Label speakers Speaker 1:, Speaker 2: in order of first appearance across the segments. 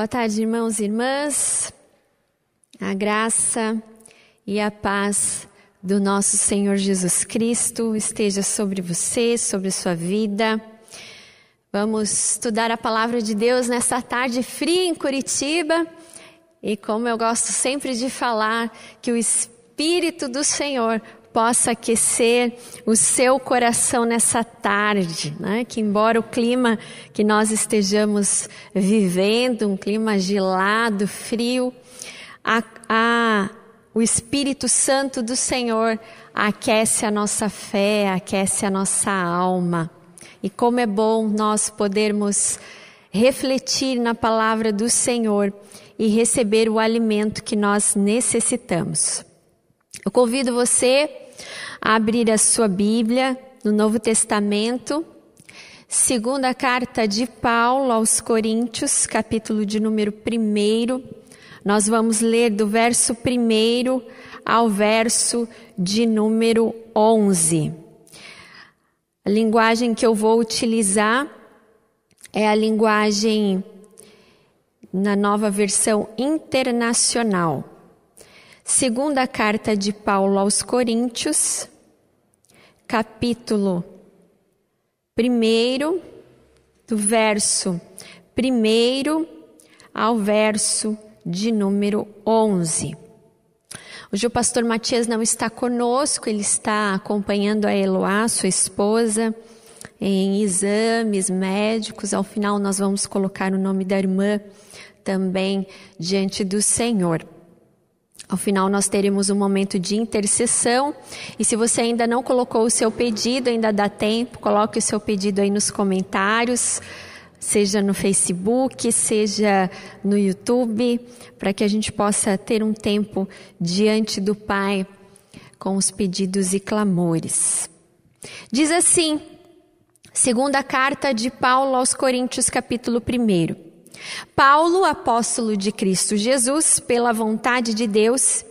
Speaker 1: Boa tarde, irmãos e irmãs. A graça e a paz do nosso Senhor Jesus Cristo esteja sobre você, sobre sua vida. Vamos estudar a palavra de Deus nesta tarde fria em Curitiba. E como eu gosto sempre de falar, que o Espírito do Senhor possa aquecer o seu coração nessa tarde, né? Que embora o clima que nós estejamos vivendo, um clima gelado, frio, a, a, o Espírito Santo do Senhor aquece a nossa fé, aquece a nossa alma. E como é bom nós podermos refletir na palavra do Senhor e receber o alimento que nós necessitamos. Eu convido você a abrir a sua Bíblia no Novo Testamento, segunda carta de Paulo aos Coríntios, capítulo de número 1. Nós vamos ler do verso 1 ao verso de número 11. A linguagem que eu vou utilizar é a linguagem na nova versão internacional. Segunda carta de Paulo aos Coríntios, capítulo 1, do verso 1 ao verso de número 11. Hoje o pastor Matias não está conosco, ele está acompanhando a Eloá, sua esposa, em exames médicos. Ao final, nós vamos colocar o nome da irmã também diante do Senhor. Ao final, nós teremos um momento de intercessão. E se você ainda não colocou o seu pedido, ainda dá tempo, coloque o seu pedido aí nos comentários, seja no Facebook, seja no YouTube, para que a gente possa ter um tempo diante do Pai com os pedidos e clamores. Diz assim, segunda carta de Paulo aos Coríntios, capítulo 1. Paulo, apóstolo de Cristo Jesus, pela vontade de Deus,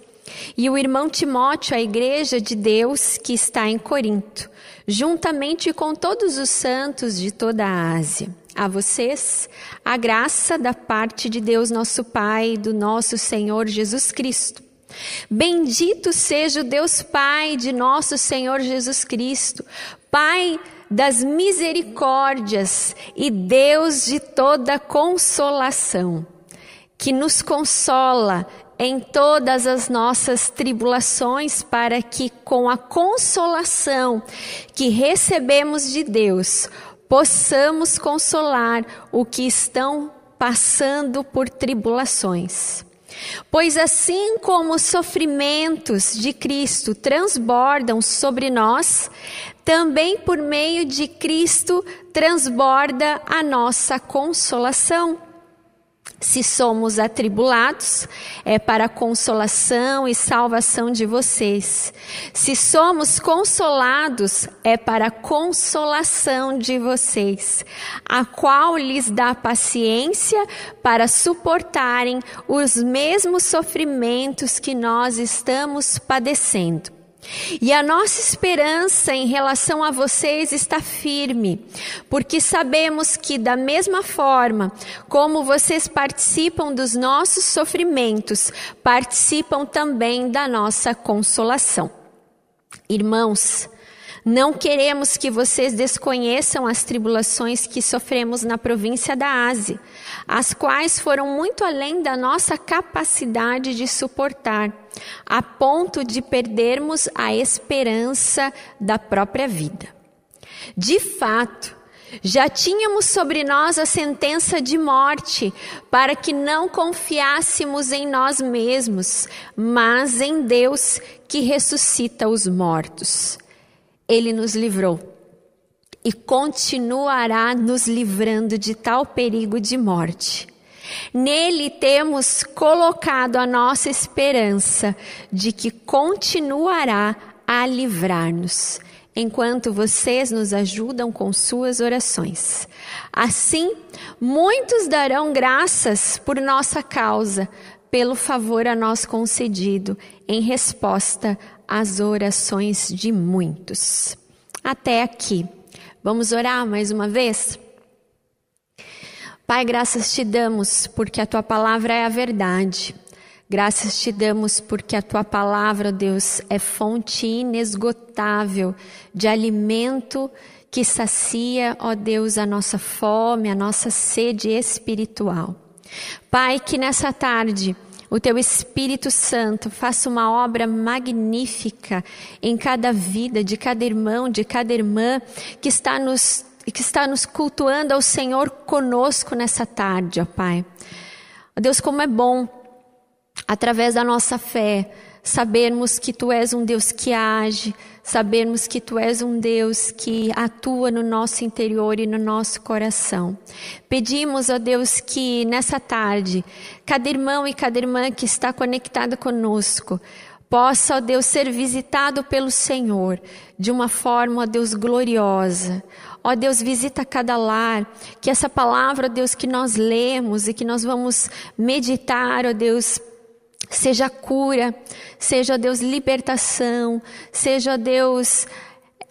Speaker 1: e o irmão Timóteo, a igreja de Deus que está em Corinto, juntamente com todos os santos de toda a Ásia. A vocês, a graça da parte de Deus, nosso Pai, do nosso Senhor Jesus Cristo. Bendito seja o Deus Pai de nosso Senhor Jesus Cristo, Pai das misericórdias e Deus de toda consolação, que nos consola em todas as nossas tribulações, para que com a consolação que recebemos de Deus, possamos consolar o que estão passando por tribulações. Pois assim como os sofrimentos de Cristo transbordam sobre nós, também por meio de Cristo transborda a nossa consolação. Se somos atribulados, é para a consolação e salvação de vocês. Se somos consolados, é para a consolação de vocês, a qual lhes dá paciência para suportarem os mesmos sofrimentos que nós estamos padecendo. E a nossa esperança em relação a vocês está firme, porque sabemos que, da mesma forma como vocês participam dos nossos sofrimentos, participam também da nossa consolação. Irmãos, não queremos que vocês desconheçam as tribulações que sofremos na província da Ásia, as quais foram muito além da nossa capacidade de suportar, a ponto de perdermos a esperança da própria vida. De fato, já tínhamos sobre nós a sentença de morte, para que não confiássemos em nós mesmos, mas em Deus que ressuscita os mortos ele nos livrou e continuará nos livrando de tal perigo de morte. Nele temos colocado a nossa esperança de que continuará a livrar-nos, enquanto vocês nos ajudam com suas orações. Assim, muitos darão graças por nossa causa, pelo favor a nós concedido, em resposta as orações de muitos. Até aqui. Vamos orar mais uma vez? Pai, graças te damos porque a tua palavra é a verdade. Graças te damos porque a tua palavra, Deus, é fonte inesgotável de alimento que sacia, ó Deus, a nossa fome, a nossa sede espiritual. Pai, que nessa tarde o teu Espírito Santo faça uma obra magnífica em cada vida de cada irmão, de cada irmã que está nos que está nos cultuando ao Senhor conosco nessa tarde, ó Pai. Deus, como é bom através da nossa fé sabermos que tu és um Deus que age, sabermos que tu és um Deus que atua no nosso interior e no nosso coração. Pedimos, ó Deus, que nessa tarde, cada irmão e cada irmã que está conectada conosco, possa, ó Deus, ser visitado pelo Senhor de uma forma, ó Deus, gloriosa. Ó Deus, visita cada lar, que essa palavra, ó Deus, que nós lemos e que nós vamos meditar, ó Deus, Seja cura, seja Deus libertação, seja Deus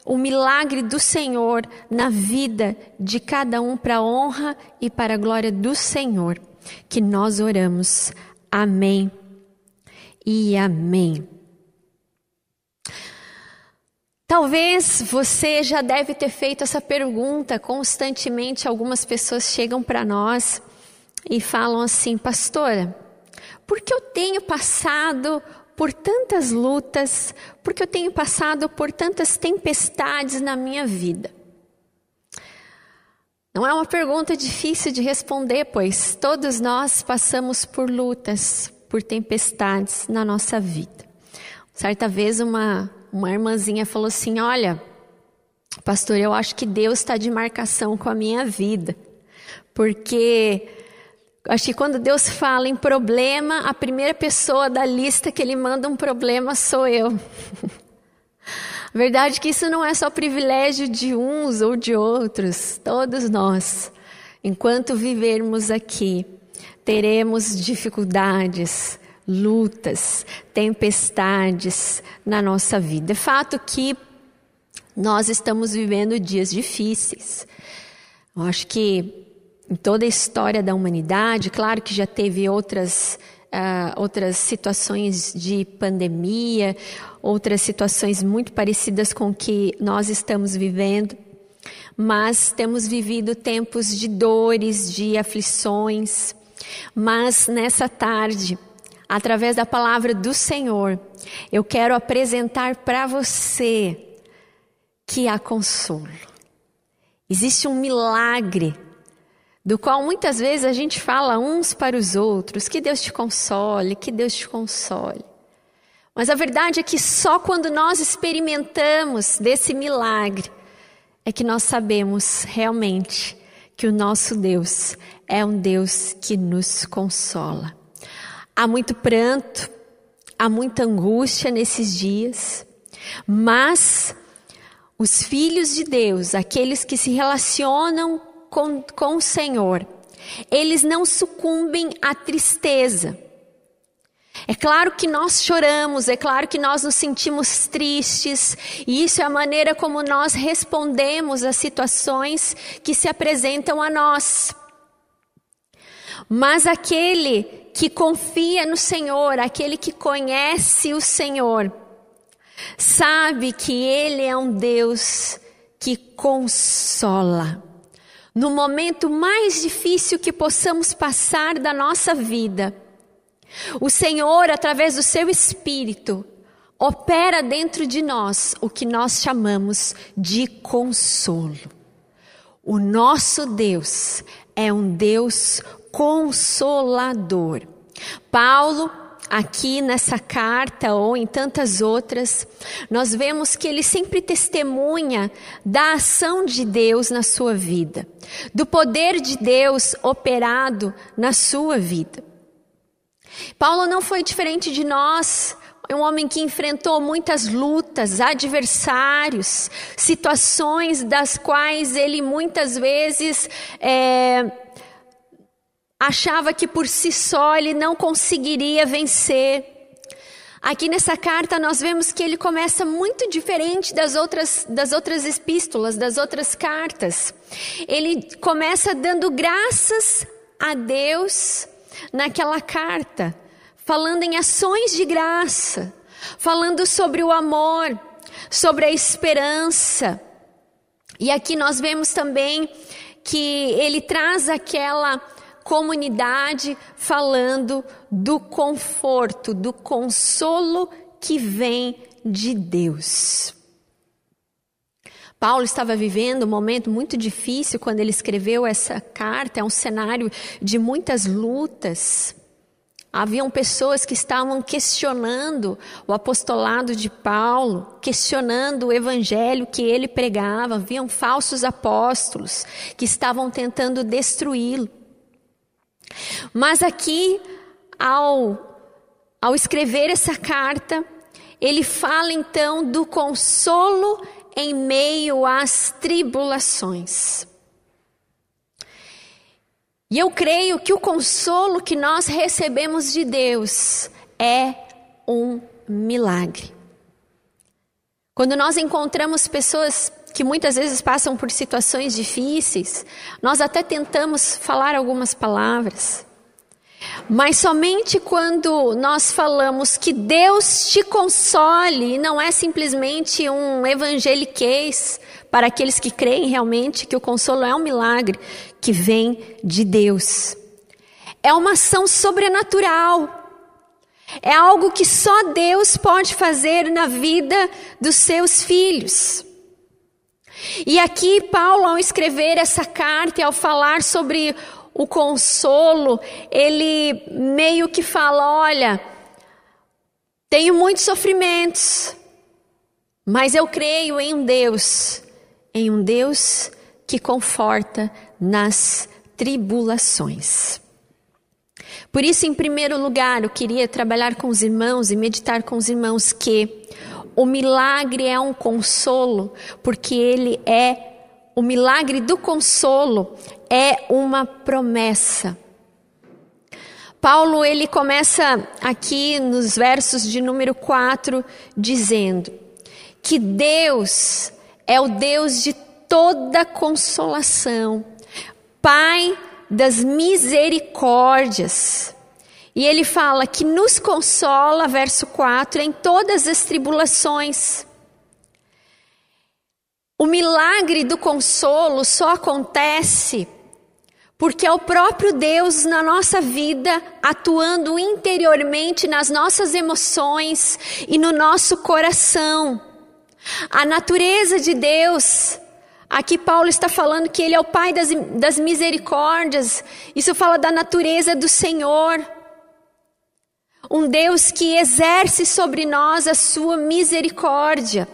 Speaker 1: o milagre do Senhor na vida de cada um para a honra e para a glória do Senhor. Que nós oramos. Amém e amém. Talvez você já deve ter feito essa pergunta constantemente. Algumas pessoas chegam para nós e falam assim, pastora, porque eu tenho passado por tantas lutas, porque eu tenho passado por tantas tempestades na minha vida. Não é uma pergunta difícil de responder, pois todos nós passamos por lutas, por tempestades na nossa vida. Certa vez uma, uma irmãzinha falou assim: Olha, pastor, eu acho que Deus está de marcação com a minha vida, porque Acho que quando Deus fala em problema, a primeira pessoa da lista que ele manda um problema sou eu. Verdade que isso não é só privilégio de uns ou de outros, todos nós, enquanto vivermos aqui, teremos dificuldades, lutas, tempestades na nossa vida. É fato que nós estamos vivendo dias difíceis. Eu acho que em toda a história da humanidade. Claro que já teve outras, uh, outras situações de pandemia, outras situações muito parecidas com que nós estamos vivendo, mas temos vivido tempos de dores, de aflições. Mas nessa tarde, através da palavra do Senhor, eu quero apresentar para você que há consolo. Existe um milagre do qual muitas vezes a gente fala uns para os outros, que Deus te console, que Deus te console. Mas a verdade é que só quando nós experimentamos desse milagre é que nós sabemos realmente que o nosso Deus é um Deus que nos consola. Há muito pranto, há muita angústia nesses dias, mas os filhos de Deus, aqueles que se relacionam com, com o Senhor, eles não sucumbem à tristeza. É claro que nós choramos, é claro que nós nos sentimos tristes, e isso é a maneira como nós respondemos às situações que se apresentam a nós. Mas aquele que confia no Senhor, aquele que conhece o Senhor, sabe que Ele é um Deus que consola. No momento mais difícil que possamos passar da nossa vida, o Senhor, através do seu Espírito, opera dentro de nós o que nós chamamos de consolo. O nosso Deus é um Deus consolador. Paulo aqui nessa carta ou em tantas outras, nós vemos que ele sempre testemunha da ação de Deus na sua vida, do poder de Deus operado na sua vida. Paulo não foi diferente de nós, é um homem que enfrentou muitas lutas, adversários, situações das quais ele muitas vezes é, achava que por si só ele não conseguiria vencer. Aqui nessa carta nós vemos que ele começa muito diferente das outras, das outras epístolas, das outras cartas. Ele começa dando graças a Deus naquela carta, falando em ações de graça, falando sobre o amor, sobre a esperança. E aqui nós vemos também que ele traz aquela comunidade falando do conforto, do consolo que vem de Deus. Paulo estava vivendo um momento muito difícil quando ele escreveu essa carta, é um cenário de muitas lutas. Haviam pessoas que estavam questionando o apostolado de Paulo, questionando o evangelho que ele pregava, haviam falsos apóstolos que estavam tentando destruí-lo. Mas aqui, ao, ao escrever essa carta, ele fala então do consolo em meio às tribulações. E eu creio que o consolo que nós recebemos de Deus é um milagre. Quando nós encontramos pessoas que muitas vezes passam por situações difíceis, nós até tentamos falar algumas palavras. Mas somente quando nós falamos que Deus te console, não é simplesmente um evangeliquez para aqueles que creem realmente que o consolo é um milagre que vem de Deus. É uma ação sobrenatural. É algo que só Deus pode fazer na vida dos seus filhos. E aqui, Paulo, ao escrever essa carta e ao falar sobre o consolo, ele meio que fala: olha, tenho muitos sofrimentos, mas eu creio em um Deus, em um Deus que conforta nas tribulações. Por isso, em primeiro lugar, eu queria trabalhar com os irmãos e meditar com os irmãos que o milagre é um consolo, porque ele é o milagre do consolo é uma promessa. Paulo ele começa aqui nos versos de número 4 dizendo que Deus é o Deus de toda consolação, Pai das misericórdias, e ele fala que nos consola, verso 4, em todas as tribulações. O milagre do consolo só acontece porque é o próprio Deus na nossa vida atuando interiormente nas nossas emoções e no nosso coração. A natureza de Deus, aqui Paulo está falando que Ele é o Pai das, das misericórdias, isso fala da natureza do Senhor. Um Deus que exerce sobre nós a sua misericórdia.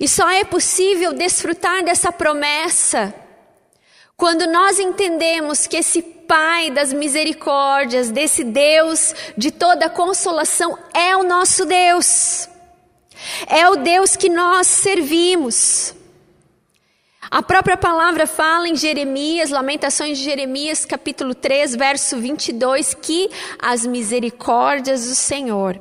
Speaker 1: E só é possível desfrutar dessa promessa quando nós entendemos que esse Pai das misericórdias, desse Deus de toda consolação, é o nosso Deus. É o Deus que nós servimos. A própria palavra fala em Jeremias, Lamentações de Jeremias, capítulo 3, verso 22, que as misericórdias do Senhor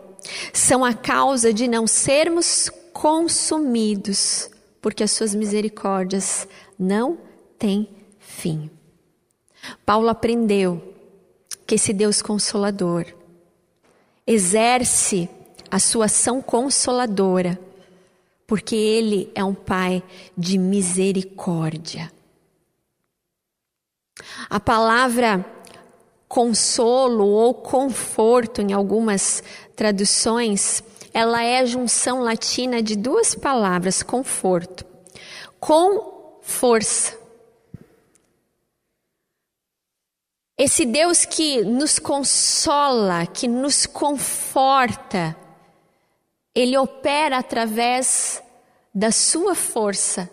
Speaker 1: são a causa de não sermos consumidos, porque as suas misericórdias não têm fim. Paulo aprendeu que esse Deus consolador exerce a sua ação consoladora porque Ele é um Pai de misericórdia. A palavra consolo ou conforto, em algumas traduções, ela é a junção latina de duas palavras, conforto, com força. Esse Deus que nos consola, que nos conforta, ele opera através da sua força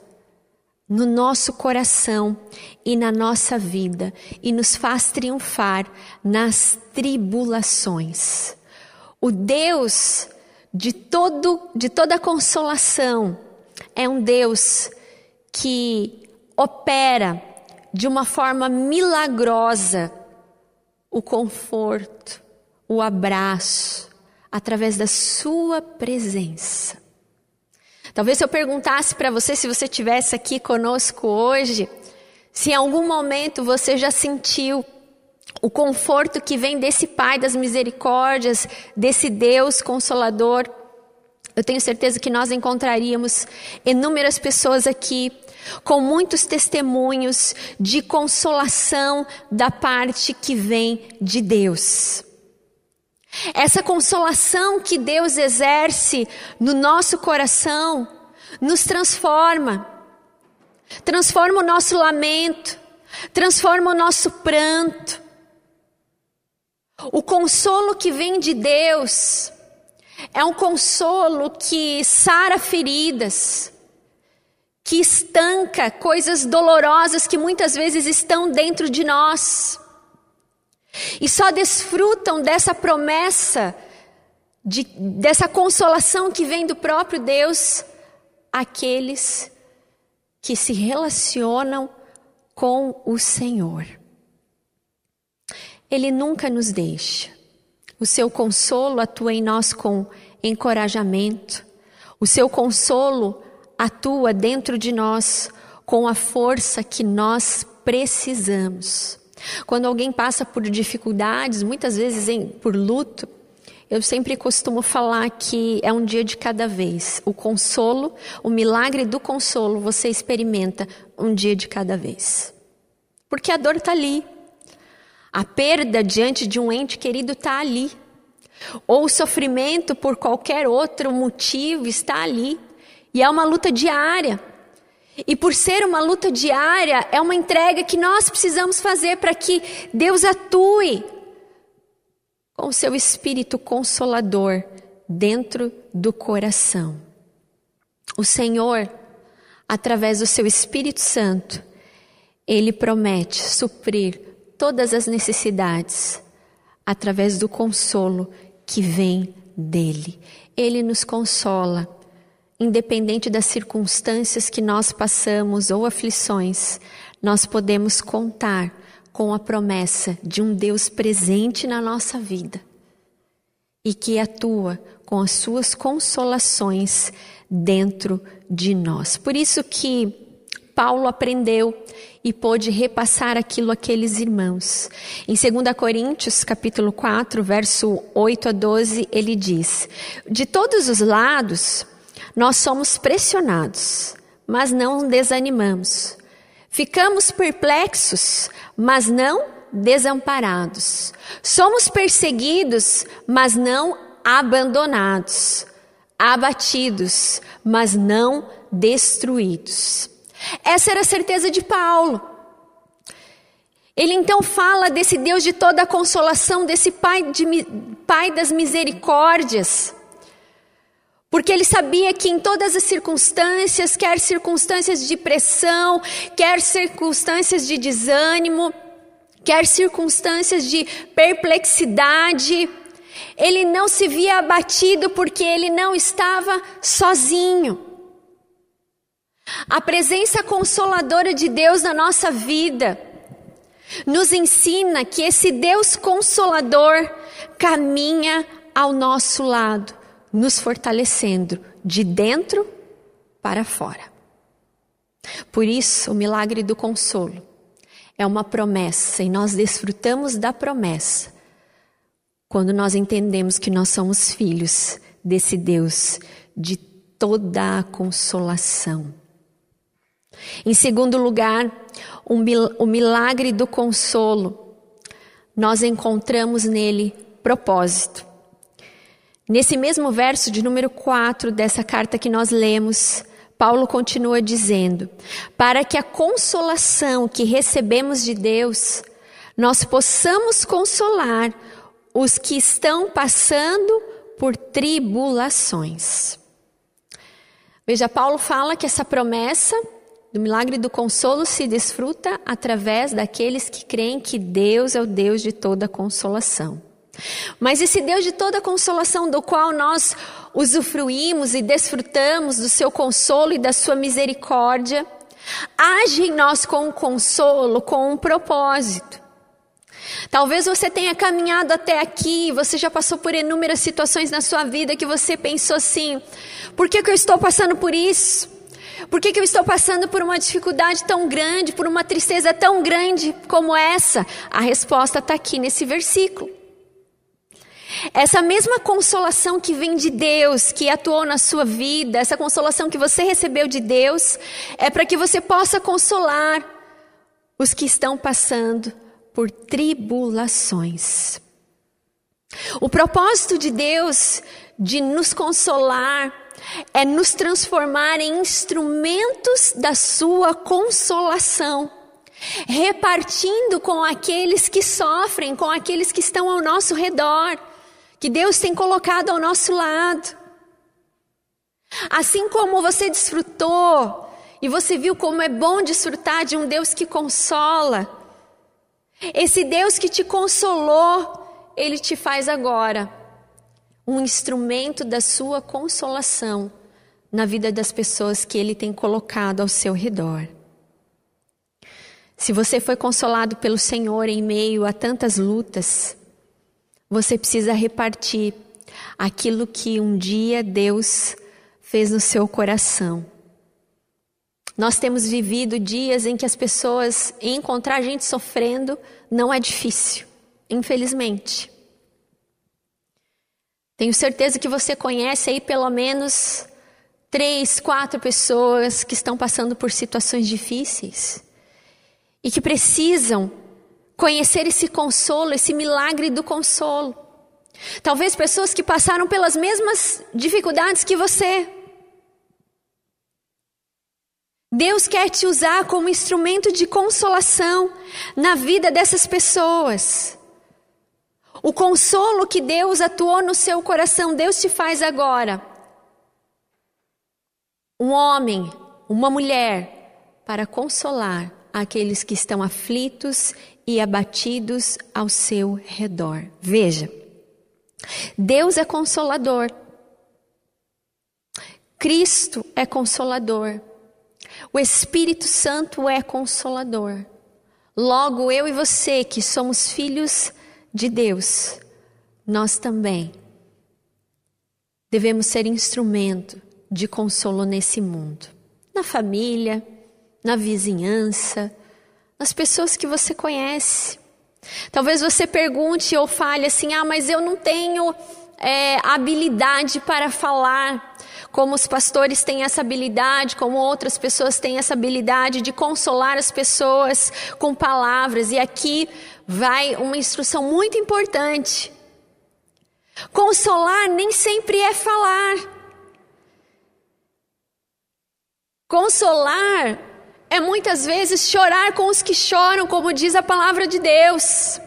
Speaker 1: no nosso coração e na nossa vida e nos faz triunfar nas tribulações. O Deus de todo de toda consolação é um Deus que opera de uma forma milagrosa o conforto, o abraço, através da Sua presença. Talvez se eu perguntasse para você, se você estivesse aqui conosco hoje, se em algum momento você já sentiu o conforto que vem desse Pai das misericórdias, desse Deus consolador, eu tenho certeza que nós encontraríamos inúmeras pessoas aqui com muitos testemunhos de consolação da parte que vem de Deus. Essa consolação que Deus exerce no nosso coração nos transforma, transforma o nosso lamento, transforma o nosso pranto. O consolo que vem de Deus é um consolo que sara feridas, que estanca coisas dolorosas que muitas vezes estão dentro de nós. E só desfrutam dessa promessa, de, dessa consolação que vem do próprio Deus, aqueles que se relacionam com o Senhor. Ele nunca nos deixa. O seu consolo atua em nós com encorajamento. O seu consolo atua dentro de nós com a força que nós precisamos. Quando alguém passa por dificuldades, muitas vezes em, por luto, eu sempre costumo falar que é um dia de cada vez. O consolo, o milagre do consolo, você experimenta um dia de cada vez. Porque a dor está ali. A perda diante de um ente querido está ali. Ou o sofrimento por qualquer outro motivo está ali. E é uma luta diária. E por ser uma luta diária, é uma entrega que nós precisamos fazer para que Deus atue com o seu espírito consolador dentro do coração. O Senhor, através do seu Espírito Santo, ele promete suprir todas as necessidades através do consolo que vem dele. Ele nos consola independente das circunstâncias que nós passamos ou aflições, nós podemos contar com a promessa de um Deus presente na nossa vida e que atua com as suas consolações dentro de nós. Por isso que Paulo aprendeu e pôde repassar aquilo àqueles irmãos. Em 2 Coríntios, capítulo 4, verso 8 a 12, ele diz: De todos os lados nós somos pressionados, mas não desanimamos. Ficamos perplexos, mas não desamparados. Somos perseguidos, mas não abandonados. Abatidos, mas não destruídos. Essa era a certeza de Paulo. Ele então fala desse Deus de toda a consolação, desse Pai, de, Pai das misericórdias. Porque ele sabia que em todas as circunstâncias, quer circunstâncias de pressão, quer circunstâncias de desânimo, quer circunstâncias de perplexidade, ele não se via abatido porque ele não estava sozinho. A presença consoladora de Deus na nossa vida nos ensina que esse Deus consolador caminha ao nosso lado nos fortalecendo de dentro para fora. Por isso, o milagre do consolo é uma promessa e nós desfrutamos da promessa quando nós entendemos que nós somos filhos desse Deus de toda a consolação. Em segundo lugar, o milagre do consolo, nós encontramos nele propósito. Nesse mesmo verso de número 4 dessa carta que nós lemos, Paulo continua dizendo: para que a consolação que recebemos de Deus, nós possamos consolar os que estão passando por tribulações. Veja, Paulo fala que essa promessa do milagre do consolo se desfruta através daqueles que creem que Deus é o Deus de toda consolação. Mas esse Deus de toda consolação, do qual nós usufruímos e desfrutamos do seu consolo e da sua misericórdia, age em nós com um consolo, com um propósito. Talvez você tenha caminhado até aqui, você já passou por inúmeras situações na sua vida que você pensou assim: por que, que eu estou passando por isso? Por que, que eu estou passando por uma dificuldade tão grande, por uma tristeza tão grande como essa? A resposta está aqui nesse versículo. Essa mesma consolação que vem de Deus, que atuou na sua vida, essa consolação que você recebeu de Deus, é para que você possa consolar os que estão passando por tribulações. O propósito de Deus de nos consolar é nos transformar em instrumentos da sua consolação, repartindo com aqueles que sofrem, com aqueles que estão ao nosso redor que Deus tem colocado ao nosso lado. Assim como você desfrutou e você viu como é bom desfrutar de um Deus que consola, esse Deus que te consolou, ele te faz agora um instrumento da sua consolação na vida das pessoas que ele tem colocado ao seu redor. Se você foi consolado pelo Senhor em meio a tantas lutas, você precisa repartir aquilo que um dia Deus fez no seu coração. Nós temos vivido dias em que as pessoas encontrar gente sofrendo não é difícil, infelizmente. Tenho certeza que você conhece aí pelo menos três, quatro pessoas que estão passando por situações difíceis e que precisam conhecer esse consolo, esse milagre do consolo. Talvez pessoas que passaram pelas mesmas dificuldades que você. Deus quer te usar como instrumento de consolação na vida dessas pessoas. O consolo que Deus atuou no seu coração, Deus te faz agora. Um homem, uma mulher, para consolar aqueles que estão aflitos e abatidos ao seu redor. Veja, Deus é consolador. Cristo é consolador. O Espírito Santo é consolador. Logo, eu e você, que somos filhos de Deus, nós também devemos ser instrumento de consolo nesse mundo, na família, na vizinhança, nas pessoas que você conhece. Talvez você pergunte ou fale assim: ah, mas eu não tenho é, habilidade para falar. Como os pastores têm essa habilidade, como outras pessoas têm essa habilidade de consolar as pessoas com palavras. E aqui vai uma instrução muito importante. Consolar nem sempre é falar. Consolar é muitas vezes chorar com os que choram, como diz a palavra de Deus.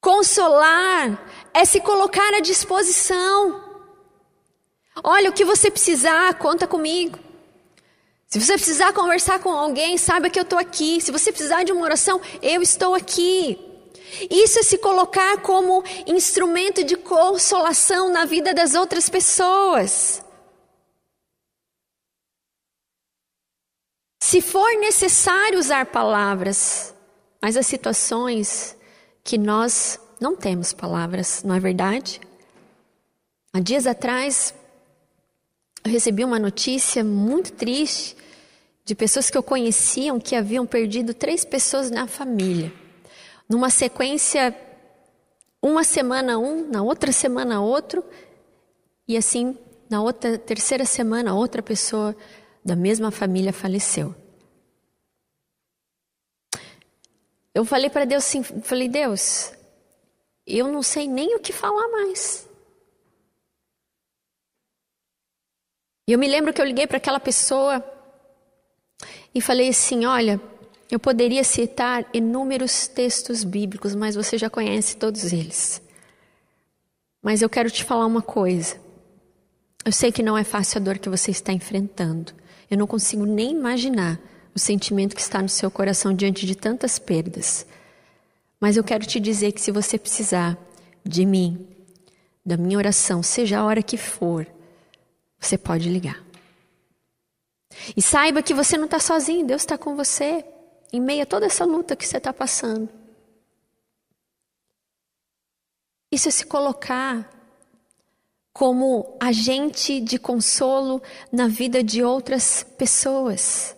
Speaker 1: Consolar é se colocar à disposição. Olha, o que você precisar, conta comigo. Se você precisar conversar com alguém, saiba que eu estou aqui. Se você precisar de uma oração, eu estou aqui. Isso é se colocar como instrumento de consolação na vida das outras pessoas. Se for necessário usar palavras, mas há situações que nós não temos palavras, não é verdade? Há dias atrás, eu recebi uma notícia muito triste de pessoas que eu conheciam que haviam perdido três pessoas na família. Numa sequência, uma semana um, na outra semana outro, e assim, na outra terceira semana, outra pessoa da mesma família faleceu. Eu falei para Deus assim, falei, Deus, eu não sei nem o que falar mais. E eu me lembro que eu liguei para aquela pessoa e falei assim: olha, eu poderia citar inúmeros textos bíblicos, mas você já conhece todos eles. Mas eu quero te falar uma coisa. Eu sei que não é fácil a dor que você está enfrentando. Eu não consigo nem imaginar o sentimento que está no seu coração diante de tantas perdas. Mas eu quero te dizer que se você precisar de mim, da minha oração, seja a hora que for, você pode ligar. E saiba que você não está sozinho, Deus está com você. em meio a toda essa luta que você está passando. Isso é se colocar como agente de consolo na vida de outras pessoas.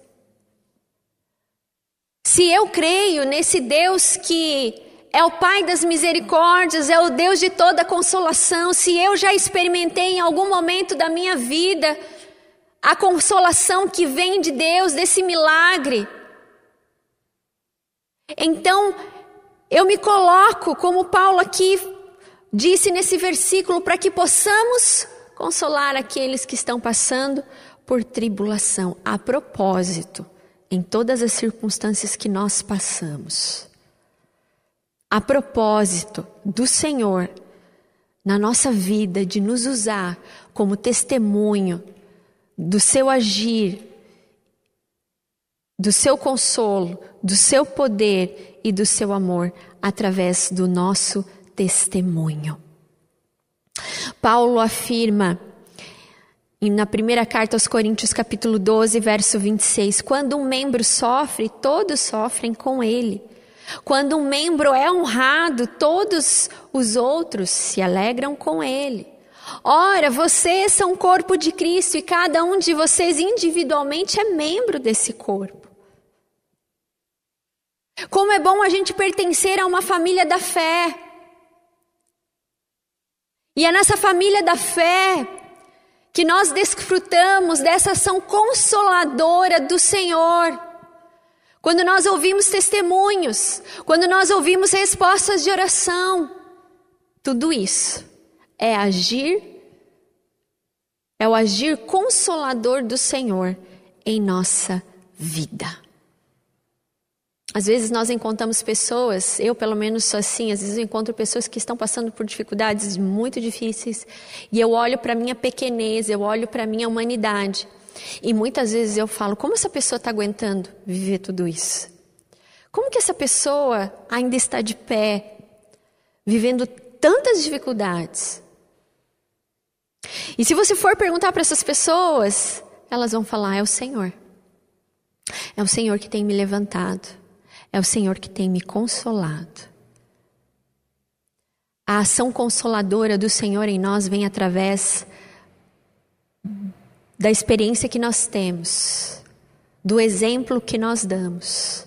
Speaker 1: Se eu creio nesse Deus que é o Pai das misericórdias, é o Deus de toda consolação, se eu já experimentei em algum momento da minha vida a consolação que vem de Deus, desse milagre, então eu me coloco, como Paulo aqui disse nesse versículo, para que possamos consolar aqueles que estão passando por tribulação. A propósito, em todas as circunstâncias que nós passamos. A propósito do Senhor na nossa vida, de nos usar como testemunho do seu agir, do seu consolo, do seu poder e do seu amor através do nosso testemunho. Paulo afirma na primeira carta aos Coríntios, capítulo 12, verso 26, quando um membro sofre, todos sofrem com ele. Quando um membro é honrado, todos os outros se alegram com ele. Ora, vocês são corpo de Cristo e cada um de vocês individualmente é membro desse corpo. Como é bom a gente pertencer a uma família da fé. E é nessa família da fé que nós desfrutamos dessa ação consoladora do Senhor. Quando nós ouvimos testemunhos, quando nós ouvimos respostas de oração, tudo isso é agir, é o agir consolador do Senhor em nossa vida. Às vezes nós encontramos pessoas, eu pelo menos sou assim, às vezes eu encontro pessoas que estão passando por dificuldades muito difíceis e eu olho para minha pequenez, eu olho para minha humanidade e muitas vezes eu falo: como essa pessoa está aguentando viver tudo isso? Como que essa pessoa ainda está de pé, vivendo tantas dificuldades? E se você for perguntar para essas pessoas, elas vão falar: é o Senhor. É o Senhor que tem me levantado. É o Senhor que tem me consolado. A ação consoladora do Senhor em nós vem através da experiência que nós temos, do exemplo que nós damos,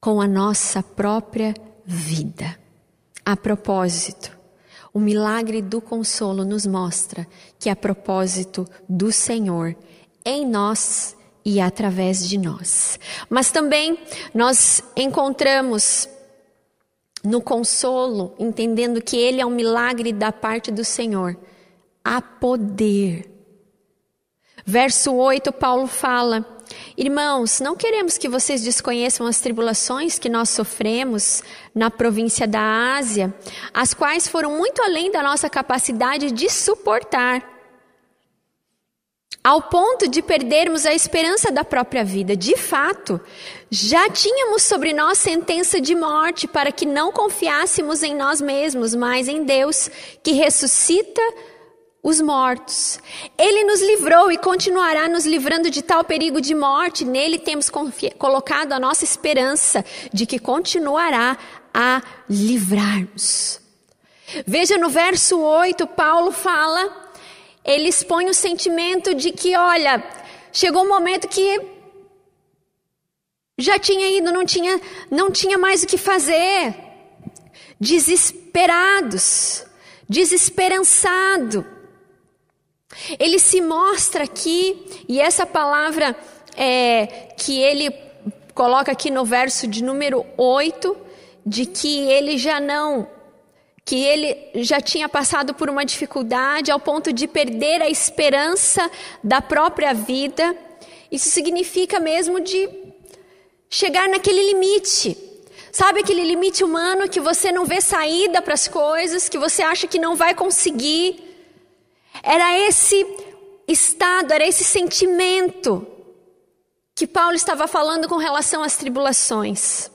Speaker 1: com a nossa própria vida. A propósito, o milagre do consolo nos mostra que, a propósito do Senhor, em nós e através de nós. Mas também nós encontramos no consolo, entendendo que ele é um milagre da parte do Senhor, a poder. Verso 8, Paulo fala: Irmãos, não queremos que vocês desconheçam as tribulações que nós sofremos na província da Ásia, as quais foram muito além da nossa capacidade de suportar ao ponto de perdermos a esperança da própria vida. De fato, já tínhamos sobre nós sentença de morte para que não confiássemos em nós mesmos, mas em Deus, que ressuscita os mortos. Ele nos livrou e continuará nos livrando de tal perigo de morte. Nele temos colocado a nossa esperança de que continuará a livrar-nos. Veja no verso 8, Paulo fala ele expõe o sentimento de que, olha, chegou um momento que já tinha ido, não tinha, não tinha mais o que fazer. Desesperados, desesperançado. Ele se mostra aqui, e essa palavra é, que ele coloca aqui no verso de número 8, de que ele já não que ele já tinha passado por uma dificuldade ao ponto de perder a esperança da própria vida. Isso significa mesmo de chegar naquele limite. Sabe aquele limite humano que você não vê saída para as coisas, que você acha que não vai conseguir? Era esse estado, era esse sentimento que Paulo estava falando com relação às tribulações.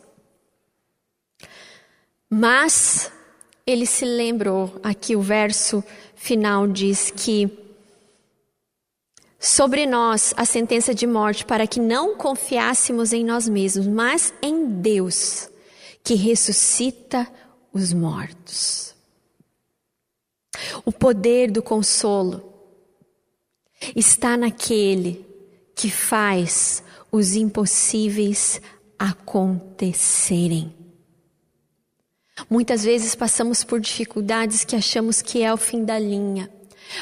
Speaker 1: Mas ele se lembrou, aqui o verso final diz que sobre nós a sentença de morte para que não confiássemos em nós mesmos, mas em Deus, que ressuscita os mortos. O poder do consolo está naquele que faz os impossíveis acontecerem. Muitas vezes passamos por dificuldades que achamos que é o fim da linha.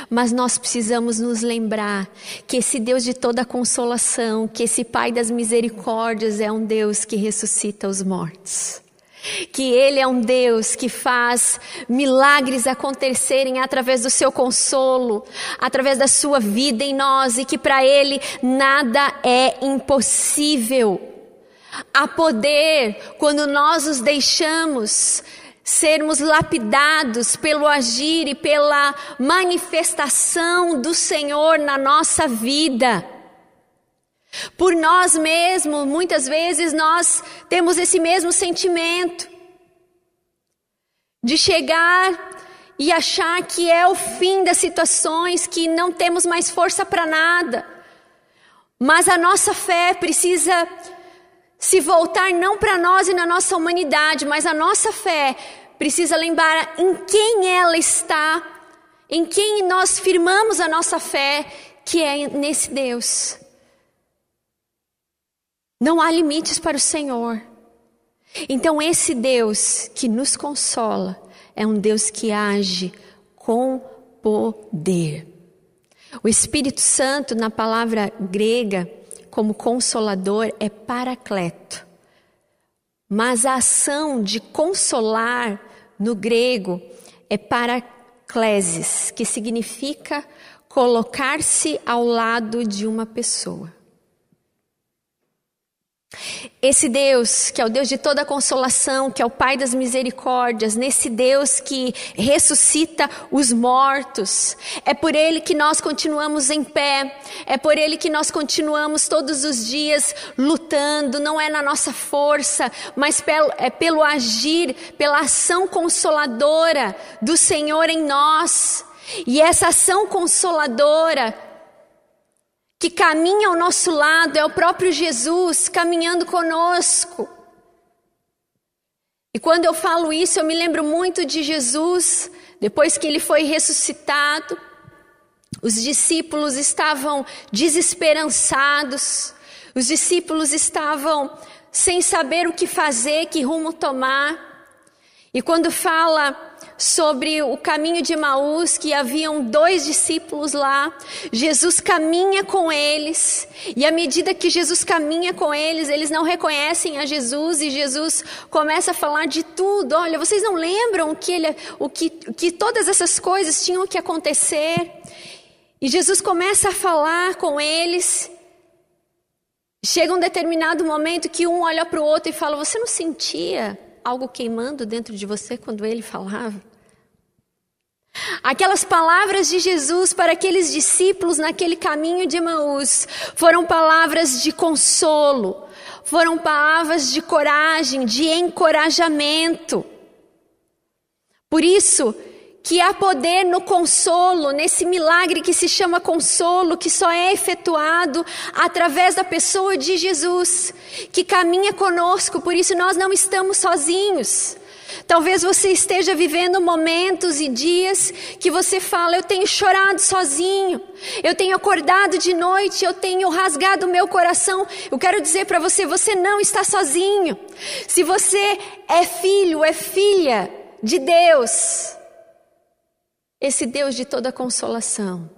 Speaker 1: Mas nós precisamos nos lembrar que esse Deus de toda consolação, que esse Pai das misericórdias é um Deus que ressuscita os mortos. Que Ele é um Deus que faz milagres acontecerem através do seu consolo, através da sua vida em nós e que para Ele nada é impossível. Há poder quando nós os deixamos sermos lapidados pelo agir e pela manifestação do Senhor na nossa vida. Por nós mesmos, muitas vezes nós temos esse mesmo sentimento de chegar e achar que é o fim das situações, que não temos mais força para nada. Mas a nossa fé precisa se voltar não para nós e na nossa humanidade, mas a nossa fé precisa lembrar em quem ela está, em quem nós firmamos a nossa fé, que é nesse Deus. Não há limites para o Senhor. Então, esse Deus que nos consola é um Deus que age com poder. O Espírito Santo, na palavra grega, como consolador, é paracleto. Mas a ação de consolar no grego é paraclesis, que significa colocar-se ao lado de uma pessoa. Esse Deus, que é o Deus de toda consolação, que é o Pai das misericórdias, nesse Deus que ressuscita os mortos, é por Ele que nós continuamos em pé, é por Ele que nós continuamos todos os dias lutando, não é na nossa força, mas pelo, é pelo agir, pela ação consoladora do Senhor em nós. E essa ação consoladora que caminha ao nosso lado é o próprio Jesus caminhando conosco. E quando eu falo isso, eu me lembro muito de Jesus, depois que ele foi ressuscitado. Os discípulos estavam desesperançados, os discípulos estavam sem saber o que fazer, que rumo tomar. E quando fala sobre o caminho de Maús, que haviam dois discípulos lá. Jesus caminha com eles, e à medida que Jesus caminha com eles, eles não reconhecem a Jesus, e Jesus começa a falar de tudo. Olha, vocês não lembram que, ele, o que, que todas essas coisas tinham que acontecer? E Jesus começa a falar com eles. Chega um determinado momento que um olha para o outro e fala: Você não sentia algo queimando dentro de você quando ele falava? Aquelas palavras de Jesus para aqueles discípulos naquele caminho de Emaús foram palavras de consolo, foram palavras de coragem, de encorajamento. Por isso que há poder no consolo, nesse milagre que se chama consolo, que só é efetuado através da pessoa de Jesus, que caminha conosco, por isso nós não estamos sozinhos. Talvez você esteja vivendo momentos e dias que você fala: Eu tenho chorado sozinho, eu tenho acordado de noite, eu tenho rasgado o meu coração. Eu quero dizer para você: você não está sozinho. Se você é filho, é filha de Deus, esse Deus de toda consolação,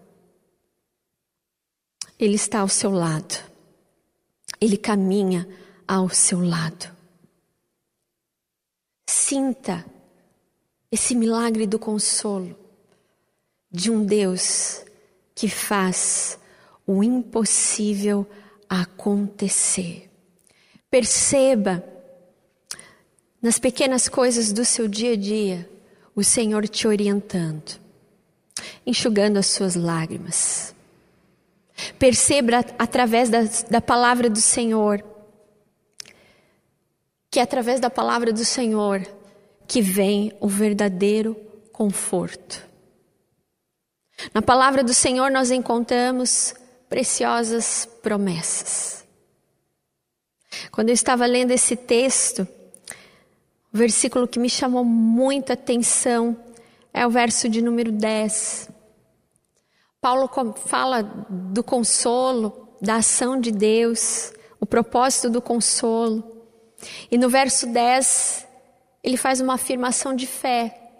Speaker 1: Ele está ao seu lado, Ele caminha ao seu lado. Sinta esse milagre do consolo de um Deus que faz o impossível acontecer. Perceba nas pequenas coisas do seu dia a dia o Senhor te orientando, enxugando as suas lágrimas. Perceba através da, da palavra do Senhor que é através da palavra do Senhor que vem o verdadeiro conforto. Na palavra do Senhor nós encontramos preciosas promessas. Quando eu estava lendo esse texto, o versículo que me chamou muita atenção é o verso de número 10. Paulo fala do consolo, da ação de Deus, o propósito do consolo. E no verso 10, ele faz uma afirmação de fé,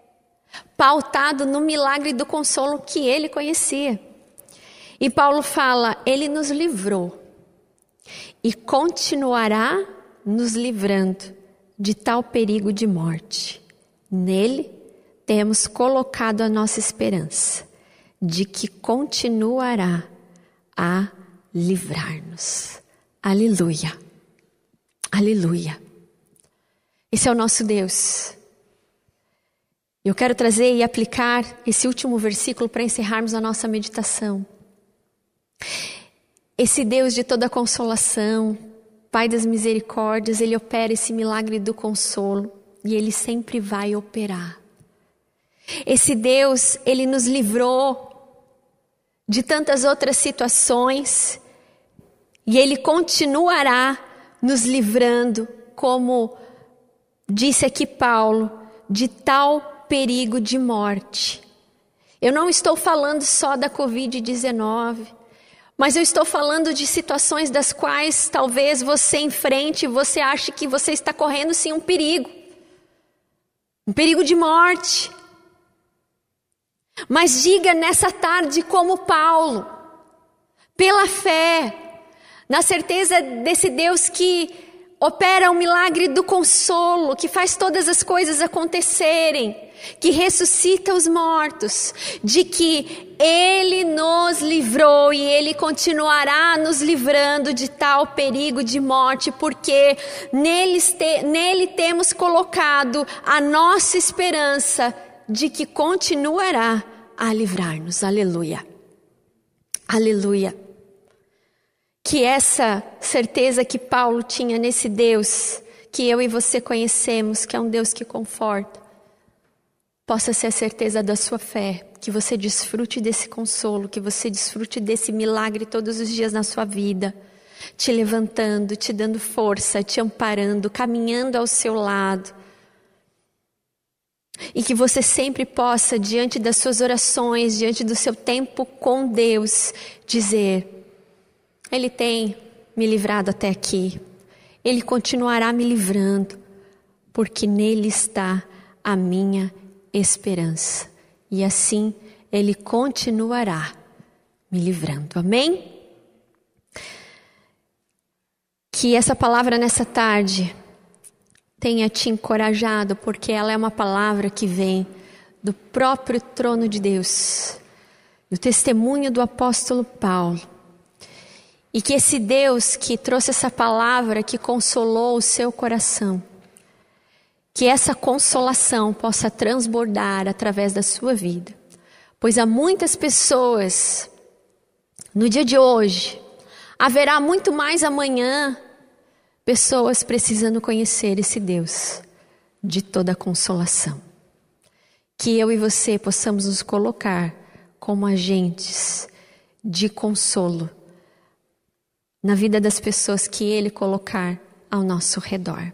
Speaker 1: pautado no milagre do consolo que ele conhecia. E Paulo fala: Ele nos livrou e continuará nos livrando de tal perigo de morte. Nele temos colocado a nossa esperança de que continuará a livrar-nos. Aleluia. Aleluia. Esse é o nosso Deus. Eu quero trazer e aplicar esse último versículo para encerrarmos a nossa meditação. Esse Deus de toda consolação, Pai das misericórdias, ele opera esse milagre do consolo e ele sempre vai operar. Esse Deus, ele nos livrou de tantas outras situações e ele continuará nos livrando, como disse aqui Paulo, de tal perigo de morte. Eu não estou falando só da Covid-19. Mas eu estou falando de situações das quais talvez você enfrente e você ache que você está correndo sim um perigo. Um perigo de morte. Mas diga nessa tarde como Paulo, pela fé, na certeza desse Deus que opera o milagre do consolo, que faz todas as coisas acontecerem que ressuscita os mortos, de que Ele nos livrou e Ele continuará nos livrando de tal perigo de morte, porque nele, nele temos colocado a nossa esperança de que continuará a livrar-nos. Aleluia. Aleluia. Que essa certeza que Paulo tinha nesse Deus, que eu e você conhecemos, que é um Deus que conforta, possa ser a certeza da sua fé, que você desfrute desse consolo, que você desfrute desse milagre todos os dias na sua vida, te levantando, te dando força, te amparando, caminhando ao seu lado. E que você sempre possa, diante das suas orações, diante do seu tempo com Deus, dizer: Ele tem me livrado até aqui, Ele continuará me livrando, porque nele está a minha esperança. E assim Ele continuará me livrando. Amém? Que essa palavra nessa tarde tenha te encorajado, porque ela é uma palavra que vem do próprio trono de Deus, do testemunho do apóstolo Paulo. E que esse Deus que trouxe essa palavra, que consolou o seu coração, que essa consolação possa transbordar através da sua vida. Pois há muitas pessoas no dia de hoje, haverá muito mais amanhã, pessoas precisando conhecer esse Deus de toda consolação. Que eu e você possamos nos colocar como agentes de consolo na vida das pessoas que Ele colocar ao nosso redor.